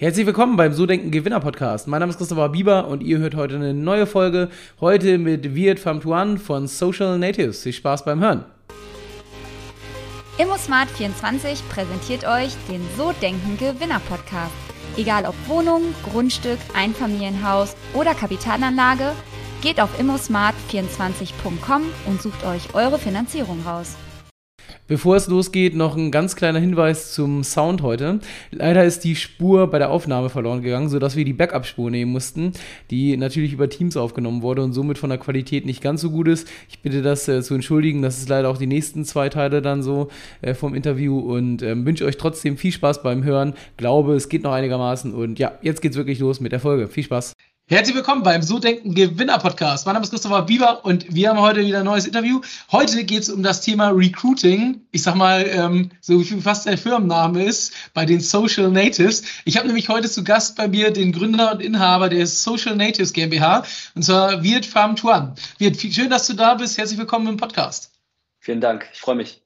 Herzlich willkommen beim So Denken Gewinner Podcast. Mein Name ist Christopher Bieber und ihr hört heute eine neue Folge. Heute mit Viet Pham Tuan von Social Natives. Viel Spaß beim Hören. ImmoSmart24 präsentiert euch den So Denken Gewinner Podcast. Egal ob Wohnung, Grundstück, Einfamilienhaus oder Kapitalanlage, geht auf immosmart24.com und sucht euch eure Finanzierung raus. Bevor es losgeht, noch ein ganz kleiner Hinweis zum Sound heute. Leider ist die Spur bei der Aufnahme verloren gegangen, sodass wir die Backup-Spur nehmen mussten, die natürlich über Teams aufgenommen wurde und somit von der Qualität nicht ganz so gut ist. Ich bitte das äh, zu entschuldigen. Das ist leider auch die nächsten zwei Teile dann so äh, vom Interview und äh, wünsche euch trotzdem viel Spaß beim Hören. Glaube, es geht noch einigermaßen und ja, jetzt geht's wirklich los mit der Folge. Viel Spaß. Herzlich willkommen beim So Denken Gewinner Podcast. Mein Name ist Christopher Bieber und wir haben heute wieder ein neues Interview. Heute geht es um das Thema Recruiting. Ich sag mal, ähm, so wie fast der Firmenname ist, bei den Social Natives. Ich habe nämlich heute zu Gast bei mir den Gründer und Inhaber der Social Natives GmbH und zwar Wirt Farm Tuan. Wirt, schön, dass du da bist. Herzlich willkommen im Podcast. Vielen Dank. Ich freue mich.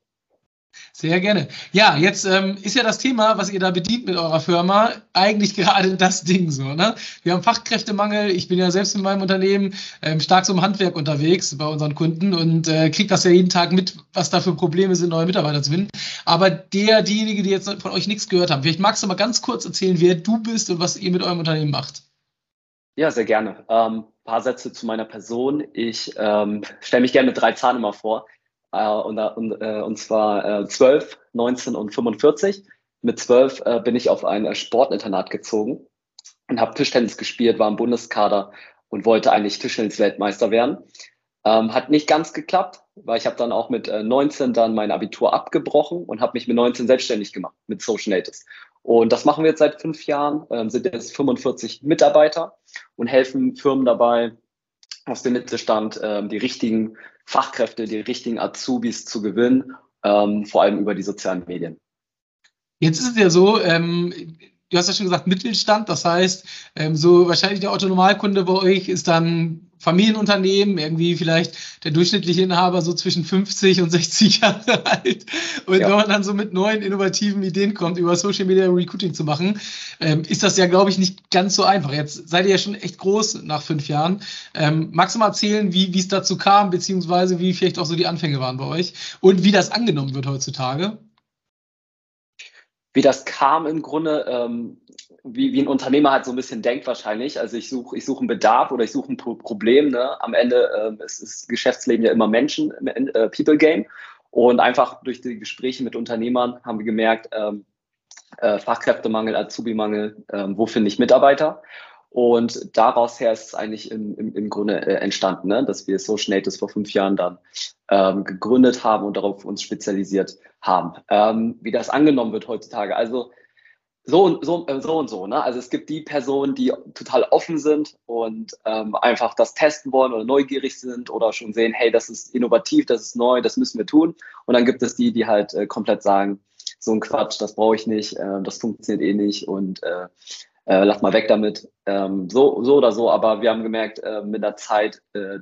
Sehr gerne. Ja, jetzt ähm, ist ja das Thema, was ihr da bedient mit eurer Firma, eigentlich gerade das Ding so. Ne? Wir haben Fachkräftemangel. Ich bin ja selbst in meinem Unternehmen ähm, stark im Handwerk unterwegs bei unseren Kunden und äh, kriege das ja jeden Tag mit, was da für Probleme sind, neue Mitarbeiter zu finden. Aber der, diejenige, die jetzt von euch nichts gehört haben, vielleicht magst du mal ganz kurz erzählen, wer du bist und was ihr mit eurem Unternehmen macht. Ja, sehr gerne. Ein ähm, paar Sätze zu meiner Person. Ich ähm, stelle mich gerne mit drei Zahlen immer vor. Äh, und, und, äh, und zwar äh, 12, 19 und 45. Mit 12 äh, bin ich auf ein äh, Sportinternat gezogen und habe Tischtennis gespielt, war im Bundeskader und wollte eigentlich Tischtennis-Weltmeister werden. Ähm, hat nicht ganz geklappt, weil ich habe dann auch mit äh, 19 dann mein Abitur abgebrochen und habe mich mit 19 selbstständig gemacht mit Social Natives. Und das machen wir jetzt seit fünf Jahren, ähm, sind jetzt 45 Mitarbeiter und helfen Firmen dabei, aus dem Mittelstand ähm, die richtigen Fachkräfte, die richtigen Azubis zu gewinnen, ähm, vor allem über die sozialen Medien. Jetzt ist es ja so, ähm, du hast ja schon gesagt, Mittelstand, das heißt, ähm, so wahrscheinlich der Autonomalkunde bei euch ist dann Familienunternehmen, irgendwie vielleicht der durchschnittliche Inhaber so zwischen 50 und 60 Jahre alt. Und ja. wenn man dann so mit neuen innovativen Ideen kommt, über Social Media Recruiting zu machen, ähm, ist das ja, glaube ich, nicht ganz so einfach. Jetzt seid ihr ja schon echt groß nach fünf Jahren. Ähm, magst du mal erzählen, wie es dazu kam, beziehungsweise wie vielleicht auch so die Anfänge waren bei euch und wie das angenommen wird heutzutage? Wie das kam im Grunde, ähm, wie, wie ein Unternehmer halt so ein bisschen denkt wahrscheinlich. Also ich suche ich suche einen Bedarf oder ich suche ein Problem. Ne? Am Ende äh, ist das Geschäftsleben ja immer Menschen, äh, People Game. Und einfach durch die Gespräche mit Unternehmern haben wir gemerkt, ähm, äh, Fachkräftemangel, Azubi-Mangel, äh, wo finde ich Mitarbeiter? Und daraus her ist es eigentlich im, im, im Grunde äh, entstanden, ne? dass wir Social Natives vor fünf Jahren dann ähm, gegründet haben und darauf uns spezialisiert haben. Ähm, wie das angenommen wird heutzutage. Also so und so, äh, so und so. Ne? Also es gibt die Personen, die total offen sind und ähm, einfach das testen wollen oder neugierig sind oder schon sehen, hey, das ist innovativ, das ist neu, das müssen wir tun. Und dann gibt es die, die halt äh, komplett sagen, so ein Quatsch, das brauche ich nicht, äh, das funktioniert eh nicht und äh, lass mal weg damit. Ähm, so, so oder so, aber wir haben gemerkt, äh, mit der Zeit äh,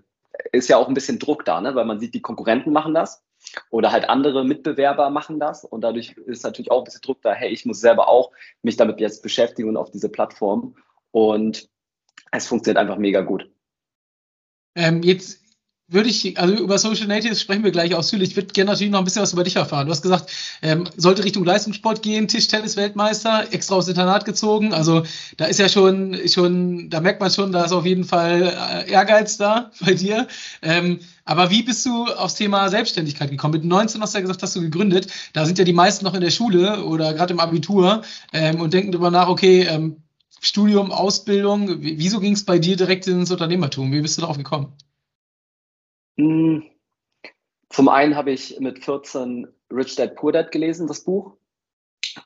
ist ja auch ein bisschen Druck da, ne? weil man sieht, die Konkurrenten machen das oder halt andere Mitbewerber machen das und dadurch ist natürlich auch ein bisschen Druck da, hey, ich muss selber auch mich damit jetzt beschäftigen und auf diese Plattform und es funktioniert einfach mega gut. Ähm, jetzt würde ich, also über Social Natives sprechen wir gleich ausführlich. Ich würde gerne natürlich noch ein bisschen was über dich erfahren. Du hast gesagt, ähm, sollte Richtung Leistungssport gehen, Tischtennis-Weltmeister, extra aufs Internat gezogen. Also da ist ja schon, schon, da merkt man schon, da ist auf jeden Fall äh, Ehrgeiz da bei dir. Ähm, aber wie bist du aufs Thema Selbstständigkeit gekommen? Mit 19 hast du ja gesagt, hast du gegründet. Da sind ja die meisten noch in der Schule oder gerade im Abitur ähm, und denken darüber nach, okay, ähm, Studium, Ausbildung, wieso ging es bei dir direkt ins Unternehmertum? Wie bist du darauf gekommen? Hm, zum einen habe ich mit 14 Rich Dad Poor Dad gelesen, das Buch.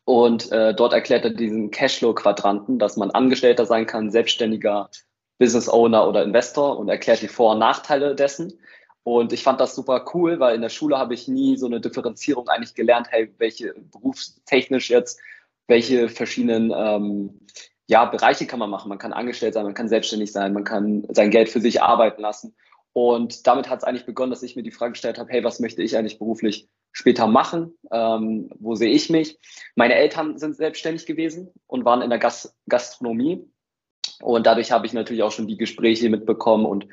Und äh, dort erklärt er diesen Cashflow-Quadranten, dass man Angestellter sein kann, Selbstständiger, Business Owner oder Investor und erklärt die Vor- und Nachteile dessen. Und ich fand das super cool, weil in der Schule habe ich nie so eine Differenzierung eigentlich gelernt, hey, welche berufstechnisch jetzt, welche verschiedenen ähm, ja, Bereiche kann man machen. Man kann angestellt sein, man kann selbstständig sein, man kann sein Geld für sich arbeiten lassen. Und damit hat es eigentlich begonnen, dass ich mir die Frage gestellt habe, hey, was möchte ich eigentlich beruflich später machen? Ähm, wo sehe ich mich? Meine Eltern sind selbstständig gewesen und waren in der Gas Gastronomie. Und dadurch habe ich natürlich auch schon die Gespräche mitbekommen und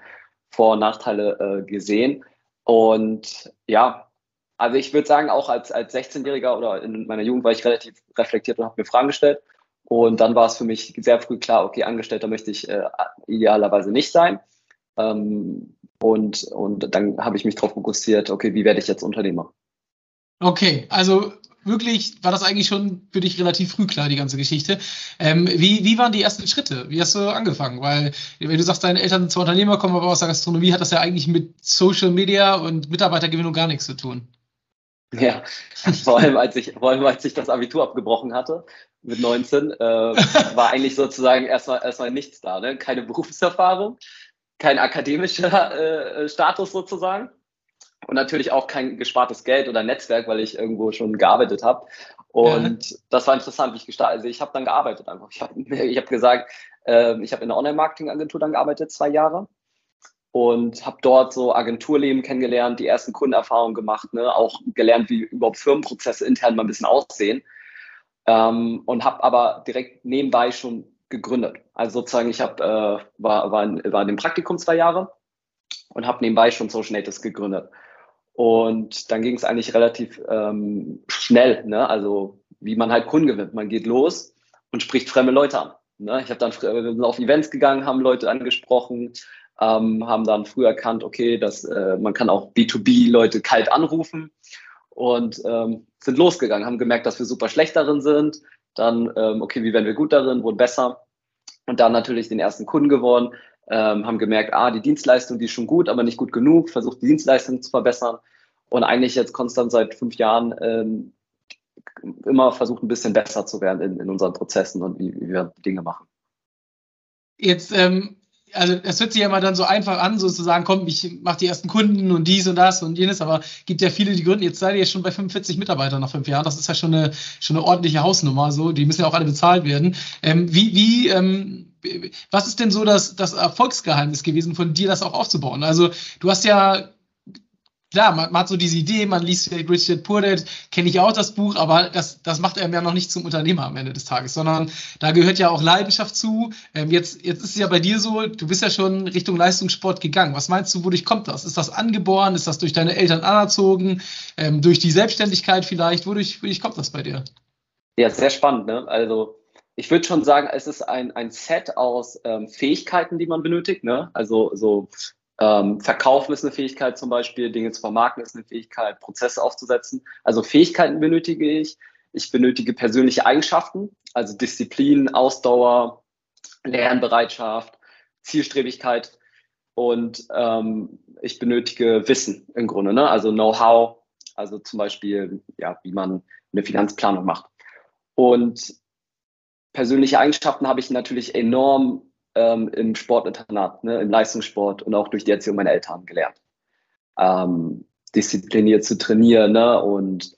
Vor- und Nachteile äh, gesehen. Und ja, also ich würde sagen, auch als, als 16-Jähriger oder in meiner Jugend war ich relativ reflektiert und habe mir Fragen gestellt. Und dann war es für mich sehr früh klar, okay, Angestellter möchte ich äh, idealerweise nicht sein. Ähm, und, und dann habe ich mich darauf fokussiert, okay, wie werde ich jetzt Unternehmer? Okay, also wirklich war das eigentlich schon für dich relativ früh klar, die ganze Geschichte. Ähm, wie, wie waren die ersten Schritte? Wie hast du angefangen? Weil, wenn du sagst, deine Eltern sind zwar Unternehmer, kommen aber aus der Gastronomie, hat das ja eigentlich mit Social Media und Mitarbeitergewinnung gar nichts zu tun. Ja, vor allem als ich, vor allem als ich das Abitur abgebrochen hatte mit 19, äh, war eigentlich sozusagen erstmal erstmal nichts da, ne? Keine Berufserfahrung, kein akademischer äh, Status sozusagen und natürlich auch kein gespartes Geld oder Netzwerk, weil ich irgendwo schon gearbeitet habe. Und ja. das war interessant, wie ich gestartet Also ich habe dann gearbeitet einfach. Ich habe hab gesagt, äh, ich habe in einer Online-Marketing-Agentur dann gearbeitet, zwei Jahre. Und habe dort so Agenturleben kennengelernt, die ersten Kundenerfahrungen gemacht, ne? auch gelernt, wie überhaupt Firmenprozesse intern mal ein bisschen aussehen. Ähm, und habe aber direkt nebenbei schon gegründet. Also sozusagen, ich hab, äh, war, war, in, war in dem Praktikum zwei Jahre und habe nebenbei schon Social Natives gegründet. Und dann ging es eigentlich relativ ähm, schnell, ne? also wie man halt Kunden gewinnt. Man geht los und spricht fremde Leute an. Ne? Ich habe dann auf Events gegangen, haben Leute angesprochen, ähm, haben dann früh erkannt, okay, dass äh, man kann auch B2B Leute kalt anrufen und ähm, sind losgegangen, haben gemerkt, dass wir super schlecht darin sind. Dann, ähm, okay, wie werden wir gut darin, wurden besser. Und dann natürlich den ersten Kunden geworden, ähm, haben gemerkt, ah, die Dienstleistung, die ist schon gut, aber nicht gut genug, versucht die Dienstleistung zu verbessern und eigentlich jetzt konstant seit fünf Jahren ähm, immer versucht, ein bisschen besser zu werden in, in unseren Prozessen und wie, wie wir Dinge machen. Jetzt ähm, also es hört sich ja immer dann so einfach an, sozusagen, komm, ich mache die ersten Kunden und dies und das und jenes, aber gibt ja viele, die gründen. Jetzt seid ihr schon bei 45 Mitarbeitern nach fünf Jahren. Das ist ja schon eine, schon eine ordentliche Hausnummer. So, die müssen ja auch alle bezahlt werden. Ähm, wie, wie, ähm, was ist denn so das, das Erfolgsgeheimnis gewesen, von dir das auch aufzubauen? Also du hast ja klar, man, man, hat so diese Idee, man liest Richard Poor kenne ich auch das Buch, aber das, das macht er ja noch nicht zum Unternehmer am Ende des Tages, sondern da gehört ja auch Leidenschaft zu. Ähm, jetzt, jetzt ist es ja bei dir so, du bist ja schon Richtung Leistungssport gegangen. Was meinst du, wodurch kommt das? Ist das angeboren? Ist das durch deine Eltern anerzogen? Ähm, durch die Selbstständigkeit vielleicht? Wodurch, wodurch kommt das bei dir? Ja, sehr spannend. Ne? Also ich würde schon sagen, es ist ein, ein Set aus ähm, Fähigkeiten, die man benötigt. Ne? Also so ähm, Verkaufen ist eine Fähigkeit zum Beispiel, Dinge zu vermarkten ist eine Fähigkeit, Prozesse aufzusetzen. Also Fähigkeiten benötige ich. Ich benötige persönliche Eigenschaften, also Disziplin, Ausdauer, Lernbereitschaft, Zielstrebigkeit und ähm, ich benötige Wissen im Grunde, ne? also Know-how, also zum Beispiel, ja, wie man eine Finanzplanung macht. Und persönliche Eigenschaften habe ich natürlich enorm ähm, im Sportinternat, ne, im Leistungssport und auch durch die Erziehung meiner Eltern gelernt. Ähm, diszipliniert zu trainieren ne, und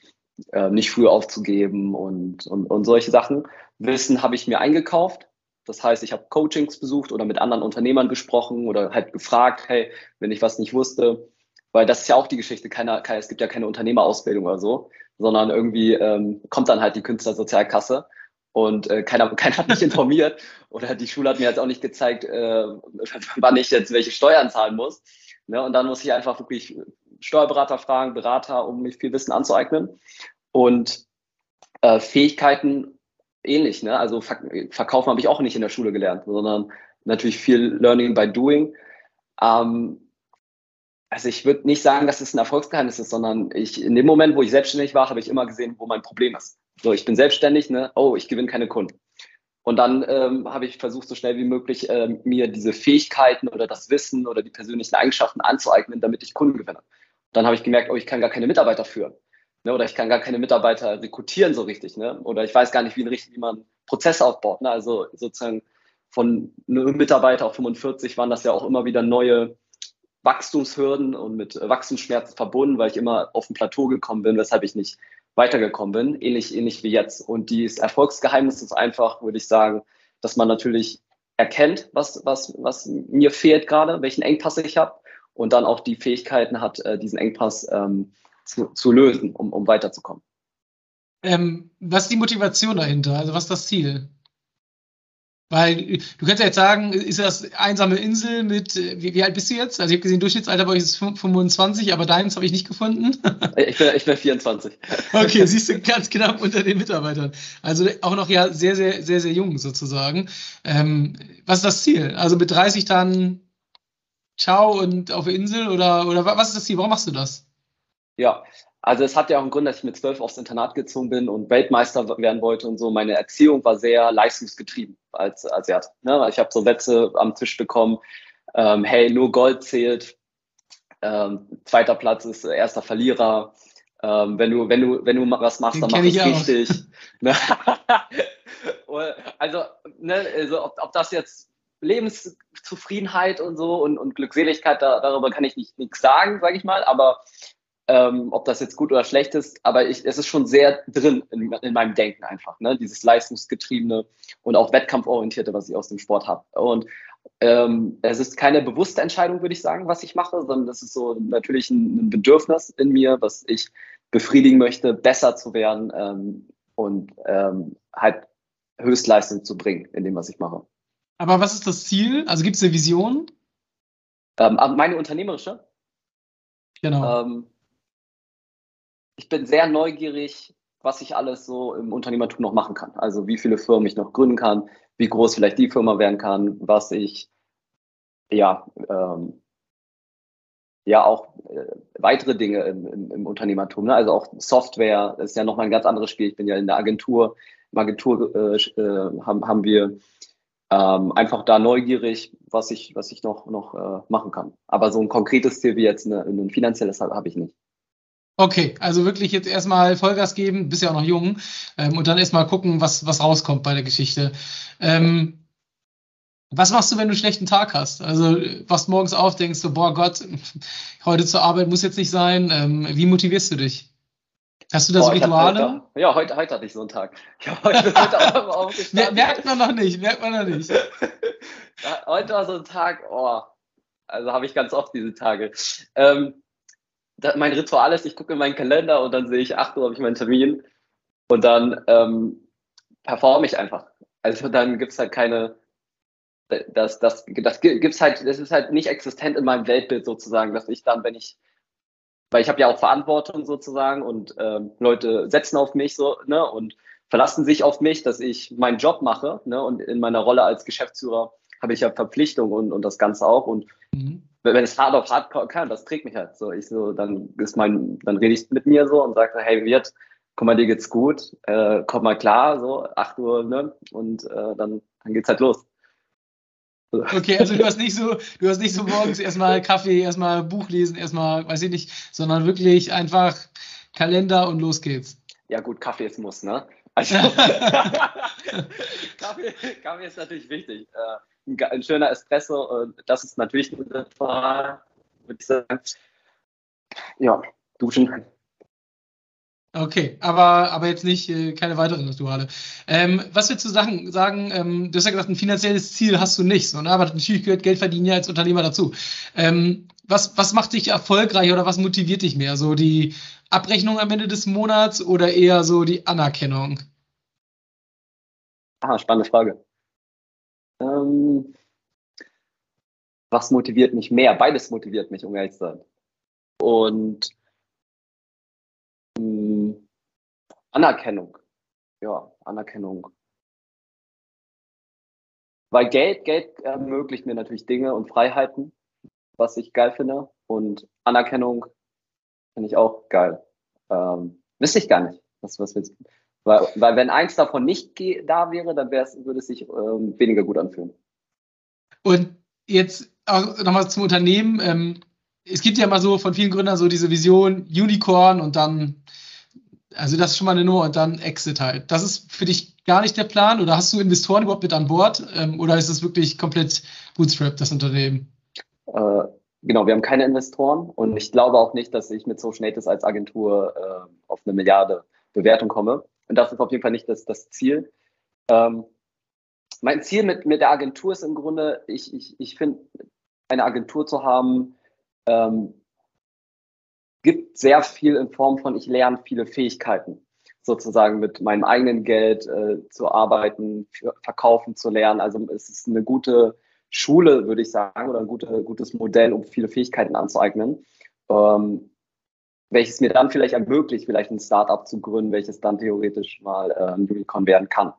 äh, nicht früh aufzugeben und, und, und solche Sachen. Wissen habe ich mir eingekauft. Das heißt, ich habe Coachings besucht oder mit anderen Unternehmern gesprochen oder halt gefragt, hey, wenn ich was nicht wusste, weil das ist ja auch die Geschichte, keiner, es gibt ja keine Unternehmerausbildung oder so, sondern irgendwie ähm, kommt dann halt die Künstlersozialkasse und äh, keiner, keiner hat mich informiert oder die Schule hat mir jetzt auch nicht gezeigt, äh, wann ich jetzt welche Steuern zahlen muss. Ne? Und dann muss ich einfach wirklich Steuerberater fragen, Berater, um mich viel Wissen anzueignen. Und äh, Fähigkeiten ähnlich. Ne? Also Ver Verkaufen habe ich auch nicht in der Schule gelernt, sondern natürlich viel Learning by Doing. Ähm, also ich würde nicht sagen, dass es ein Erfolgsgeheimnis ist, sondern ich in dem Moment, wo ich selbstständig war, habe ich immer gesehen, wo mein Problem ist. So, ich bin selbstständig, ne? Oh, ich gewinne keine Kunden. Und dann ähm, habe ich versucht, so schnell wie möglich äh, mir diese Fähigkeiten oder das Wissen oder die persönlichen Eigenschaften anzueignen, damit ich Kunden gewinne. dann habe ich gemerkt, oh, ich kann gar keine Mitarbeiter führen. Ne? Oder ich kann gar keine Mitarbeiter rekrutieren so richtig. Ne? Oder ich weiß gar nicht, wie, wie man Prozesse aufbaut. Ne? Also sozusagen von einem Mitarbeiter auf 45 waren das ja auch immer wieder neue Wachstumshürden und mit Wachstumsschmerzen verbunden, weil ich immer auf ein Plateau gekommen bin, weshalb ich nicht weitergekommen bin, ähnlich, ähnlich wie jetzt. Und dieses Erfolgsgeheimnis ist einfach, würde ich sagen, dass man natürlich erkennt, was, was, was mir fehlt gerade, welchen Engpass ich habe und dann auch die Fähigkeiten hat, äh, diesen Engpass ähm, zu, zu lösen, um, um weiterzukommen. Ähm, was ist die Motivation dahinter? Also was ist das Ziel? Weil du kannst ja jetzt sagen, ist das einsame Insel mit, wie, wie alt bist du jetzt? Also ich habe gesehen, Durchschnittsalter bei euch ist 25, aber deins habe ich nicht gefunden. ich, bin, ich bin 24. Okay, siehst du ganz knapp unter den Mitarbeitern. Also auch noch ja sehr, sehr, sehr, sehr jung sozusagen. Ähm, was ist das Ziel? Also mit 30 dann ciao und auf der Insel oder, oder was ist das Ziel? Warum machst du das? Ja, also es hat ja auch einen Grund, dass ich mit zwölf aufs Internat gezogen bin und Weltmeister werden wollte und so. Meine Erziehung war sehr leistungsgetrieben als Asiat. Ne? Ich habe so Sätze am Tisch bekommen, ähm, hey, nur Gold zählt, ähm, zweiter Platz ist erster Verlierer. Ähm, wenn du, wenn du, wenn du was machst, dann mach es richtig. Ne? also, ne, also ob, ob das jetzt Lebenszufriedenheit und so und, und Glückseligkeit, da, darüber kann ich nicht nichts sagen, sage ich mal, aber ähm, ob das jetzt gut oder schlecht ist, aber ich, es ist schon sehr drin in, in meinem Denken einfach, ne? dieses leistungsgetriebene und auch wettkampforientierte, was ich aus dem Sport habe. Und ähm, es ist keine bewusste Entscheidung, würde ich sagen, was ich mache, sondern das ist so natürlich ein, ein Bedürfnis in mir, was ich befriedigen möchte, besser zu werden ähm, und ähm, halt Höchstleistung zu bringen in dem, was ich mache. Aber was ist das Ziel? Also gibt es eine Vision? Ähm, meine unternehmerische? Genau. Ich bin sehr neugierig, was ich alles so im Unternehmertum noch machen kann. Also wie viele Firmen ich noch gründen kann, wie groß vielleicht die Firma werden kann, was ich ja ähm, ja auch äh, weitere Dinge im, im, im Unternehmertum. Ne? Also auch Software ist ja nochmal ein ganz anderes Spiel. Ich bin ja in der Agentur. Im Agentur äh, äh, haben, haben wir ähm, einfach da neugierig, was ich, was ich noch, noch äh, machen kann. Aber so ein konkretes Ziel wie jetzt eine, ein finanzielles habe ich nicht. Okay, also wirklich jetzt erstmal Vollgas geben, bist ja auch noch jung, ähm, und dann erstmal gucken, was, was rauskommt bei der Geschichte. Ähm, was machst du, wenn du einen schlechten Tag hast? Also, wachst morgens auf, denkst du, boah Gott, heute zur Arbeit muss jetzt nicht sein. Ähm, wie motivierst du dich? Hast du da so Rituale? Heute, ja, heute, heute hatte ich so einen Tag. Ich heute, heute merkt man noch nicht, merkt man noch nicht. heute war so ein Tag, oh, also habe ich ganz oft diese Tage. Ähm, mein Ritual ist, ich gucke in meinen Kalender und dann sehe ich, 8 Uhr habe ich meinen Termin und dann ähm, performe ich einfach. Also dann gibt es halt keine, das, das, das gibt's halt, das ist halt nicht existent in meinem Weltbild sozusagen, dass ich dann, wenn ich, weil ich habe ja auch Verantwortung sozusagen und ähm, Leute setzen auf mich so, ne, und verlassen sich auf mich, dass ich meinen Job mache, ne, und in meiner Rolle als Geschäftsführer habe ich ja Verpflichtung und, und das Ganze auch und mhm wenn es hart auf hart kann, das trägt mich halt so. Ich so, dann ist mein, dann rede ich mit mir so und sage, hey, Wirt, guck mal, dir geht's gut, äh, komm mal klar, so, 8 Uhr, ne? Und äh, dann, dann geht's halt los. Okay, also du hast nicht so, du hast nicht so morgens erstmal Kaffee, erstmal Buch lesen, erstmal, weiß ich nicht, sondern wirklich einfach Kalender und los geht's. Ja, gut, Kaffee ist Muss, ne? Also, Kaffee, Kaffee ist natürlich wichtig. Äh, ein, ein schöner Espresso, das ist natürlich ein Ritual, würde ich sagen. Ja, duschen. Okay, aber, aber jetzt nicht, äh, keine weiteren Rituale. Ähm, was willst du sagen? sagen ähm, du hast ja gesagt, ein finanzielles Ziel hast du nicht, so, ne? aber natürlich gehört Geld verdienen ja als Unternehmer dazu. Ähm, was, was macht dich erfolgreich oder was motiviert dich mehr? So die Abrechnung am Ende des Monats oder eher so die Anerkennung? Ah, spannende Frage. Ähm, was motiviert mich mehr? Beides motiviert mich, um ehrlich zu sein. Und mh, hm, Anerkennung. Ja, Anerkennung. Weil Geld, Geld ermöglicht mir natürlich Dinge und Freiheiten, was ich geil finde. Und Anerkennung finde ich auch geil. Ähm, wüsste ich gar nicht, was, was willst du? Weil, weil wenn eins davon nicht da wäre, dann würde es sich ähm, weniger gut anfühlen. Und jetzt nochmal zum Unternehmen. Ähm, es gibt ja mal so von vielen Gründern so diese Vision Unicorn und dann, also das ist schon mal eine Nummer und dann Exit halt. Das ist für dich gar nicht der Plan oder hast du Investoren überhaupt mit an Bord ähm, oder ist es wirklich komplett Bootstrap, das Unternehmen? Äh, genau, wir haben keine Investoren und ich glaube auch nicht, dass ich mit Social Natives als Agentur äh, auf eine Milliarde Bewertung komme. Und das ist auf jeden Fall nicht das, das Ziel. Ähm, mein Ziel mit, mit der Agentur ist im Grunde, ich, ich, ich finde, eine Agentur zu haben, ähm, gibt sehr viel in Form von, ich lerne viele Fähigkeiten, sozusagen mit meinem eigenen Geld äh, zu arbeiten, für, verkaufen zu lernen. Also es ist eine gute Schule, würde ich sagen, oder ein gute, gutes Modell, um viele Fähigkeiten anzueignen. Ähm, welches mir dann vielleicht ermöglicht, vielleicht ein Startup zu gründen, welches dann theoretisch mal äh, ein Unicorn werden kann.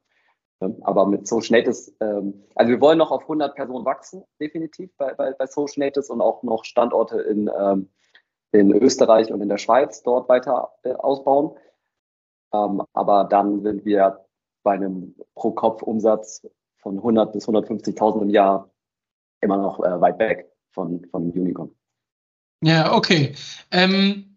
Aber mit Social Natives, ähm, also wir wollen noch auf 100 Personen wachsen, definitiv bei, bei, bei Social Natives und auch noch Standorte in, ähm, in Österreich und in der Schweiz dort weiter äh, ausbauen. Ähm, aber dann sind wir bei einem Pro-Kopf-Umsatz von 100 bis 150.000 im Jahr immer noch äh, weit weg von, von Unicorn. Ja, okay. Ähm,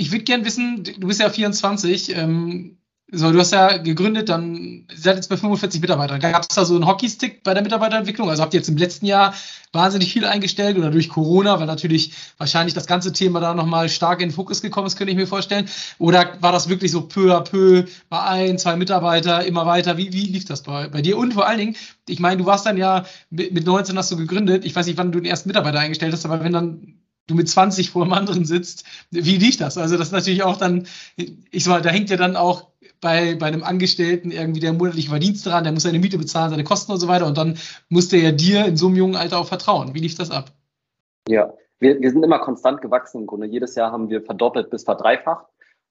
ich würde gerne wissen, du bist ja 24. Ähm, so, du hast ja gegründet, dann seid jetzt bei 45 Mitarbeitern. Gab es da so einen Hockeystick bei der Mitarbeiterentwicklung? Also habt ihr jetzt im letzten Jahr wahnsinnig viel eingestellt oder durch Corona, weil natürlich wahrscheinlich das ganze Thema da nochmal stark in den Fokus gekommen ist, könnte ich mir vorstellen. Oder war das wirklich so peu à peu bei ein, zwei Mitarbeiter immer weiter? Wie, wie lief das bei, bei dir? Und vor allen Dingen, ich meine, du warst dann ja mit, mit 19 hast du gegründet. Ich weiß nicht, wann du den ersten Mitarbeiter eingestellt hast, aber wenn dann du mit 20 vor einem anderen sitzt, wie liegt das? Also das ist natürlich auch dann, ich sag mal, da hängt ja dann auch bei, bei einem Angestellten irgendwie der monatliche Verdienst dran, der muss seine Miete bezahlen, seine Kosten und so weiter und dann muss der ja dir in so einem jungen Alter auch vertrauen. Wie lief das ab? Ja, wir, wir sind immer konstant gewachsen im Grunde. Jedes Jahr haben wir verdoppelt bis verdreifacht.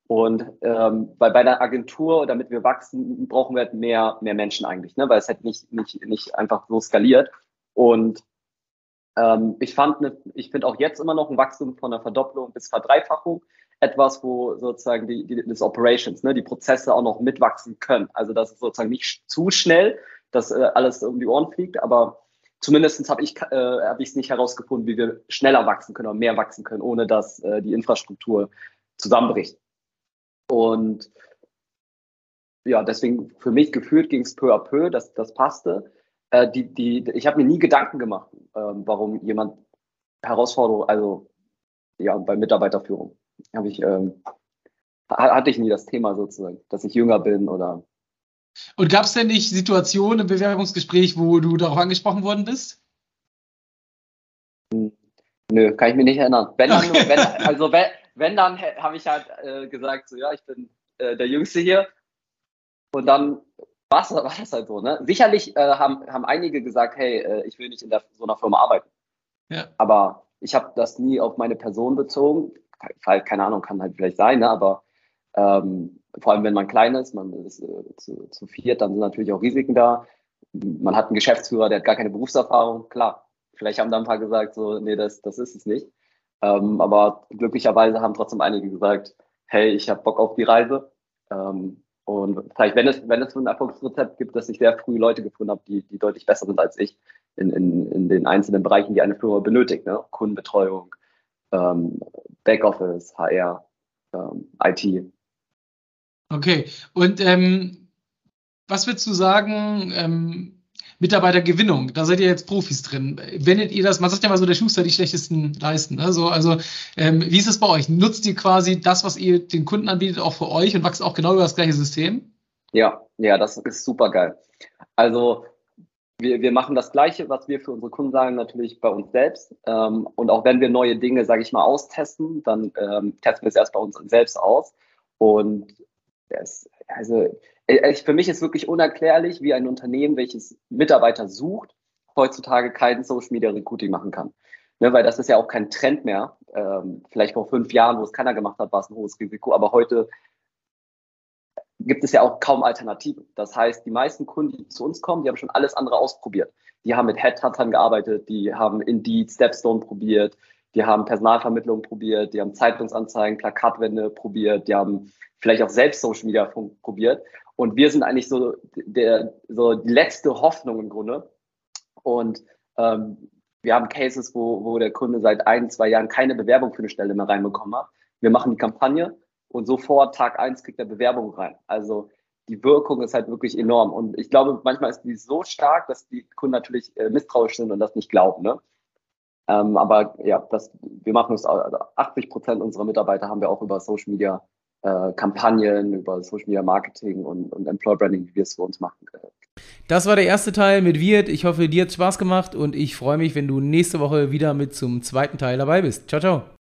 Und ähm, bei, bei der Agentur, damit wir wachsen, brauchen wir halt mehr, mehr Menschen eigentlich, ne? weil es halt nicht, nicht, nicht einfach so skaliert. Und ähm, ich ich finde auch jetzt immer noch ein Wachstum von einer Verdopplung bis Verdreifachung etwas, wo sozusagen die, die das Operations, ne, die Prozesse auch noch mitwachsen können. Also das ist sozusagen nicht zu schnell, dass äh, alles um die Ohren fliegt, aber zumindest habe ich äh, habe es nicht herausgefunden, wie wir schneller wachsen können oder mehr wachsen können, ohne dass äh, die Infrastruktur zusammenbricht. Und ja, deswegen für mich gefühlt ging es peu à peu, das, das passte. Äh, die, die, ich habe mir nie Gedanken gemacht, ähm, warum jemand Herausforderung, also ja, bei Mitarbeiterführung habe ich, ähm, hatte ich nie das Thema sozusagen, dass ich jünger bin oder. Und gab es denn nicht Situationen im Bewerbungsgespräch, wo du darauf angesprochen worden bist? Hm, nö, kann ich mich nicht erinnern. Wenn dann, okay. wenn, also wenn, wenn dann habe ich halt äh, gesagt, so ja, ich bin äh, der Jüngste hier. Und dann war das halt so. Ne? Sicherlich äh, haben, haben einige gesagt, hey, äh, ich will nicht in der, so einer Firma arbeiten. Ja. Aber ich habe das nie auf meine Person bezogen. Keine Ahnung, kann halt vielleicht sein, ne? aber ähm, vor allem wenn man klein ist, man ist äh, zu, zu viert, dann sind natürlich auch Risiken da. Man hat einen Geschäftsführer, der hat gar keine Berufserfahrung, klar. Vielleicht haben da ein paar gesagt, so, nee, das, das ist es nicht. Ähm, aber glücklicherweise haben trotzdem einige gesagt, hey, ich habe Bock auf die Reise. Ähm, und vielleicht, wenn es, wenn es so ein Erfolgsrezept gibt, dass ich sehr früh Leute gefunden habe, die, die deutlich besser sind als ich in, in, in den einzelnen Bereichen, die eine Firma benötigt. Ne? Kundenbetreuung, ähm, Backoffice, HR, ähm, IT. Okay, und ähm, was würdest du sagen, ähm, Mitarbeitergewinnung, da seid ihr jetzt Profis drin. Wendet ihr das, man sagt ja mal so, der Schuster die schlechtesten leisten. Ne? So, also ähm, wie ist es bei euch? Nutzt ihr quasi das, was ihr den Kunden anbietet, auch für euch und wächst auch genau über das gleiche System? Ja, ja, das ist super geil. Also wir, wir machen das Gleiche, was wir für unsere Kunden sagen, natürlich bei uns selbst. Ähm, und auch wenn wir neue Dinge, sage ich mal, austesten, dann ähm, testen wir es erst bei uns selbst aus. Und es, also äh, für mich ist wirklich unerklärlich, wie ein Unternehmen, welches Mitarbeiter sucht, heutzutage kein Social Media Recruiting machen kann. Ne, weil das ist ja auch kein Trend mehr. Ähm, vielleicht vor fünf Jahren, wo es keiner gemacht hat, war es ein hohes Risiko, aber heute gibt es ja auch kaum Alternativen. Das heißt, die meisten Kunden, die zu uns kommen, die haben schon alles andere ausprobiert. Die haben mit Headhuntern gearbeitet, die haben Indeed, Stepstone probiert, die haben Personalvermittlung probiert, die haben Zeitungsanzeigen, Plakatwände probiert, die haben vielleicht auch selbst Social Media probiert. Und wir sind eigentlich so der, so die letzte Hoffnung im Grunde. Und ähm, wir haben Cases, wo, wo der Kunde seit ein, zwei Jahren keine Bewerbung für eine Stelle mehr reinbekommen hat. Wir machen die Kampagne und sofort Tag eins kriegt er Bewerbung rein. Also die Wirkung ist halt wirklich enorm. Und ich glaube, manchmal ist die so stark, dass die Kunden natürlich äh, misstrauisch sind und das nicht glauben. Ne? Ähm, aber ja, das, wir machen es, also 80 Prozent unserer Mitarbeiter haben wir auch über Social Media äh, Kampagnen, über Social Media Marketing und, und Employer Branding, wie wir es für uns machen. Das war der erste Teil mit Wirt. Ich hoffe, dir hat Spaß gemacht und ich freue mich, wenn du nächste Woche wieder mit zum zweiten Teil dabei bist. Ciao, ciao.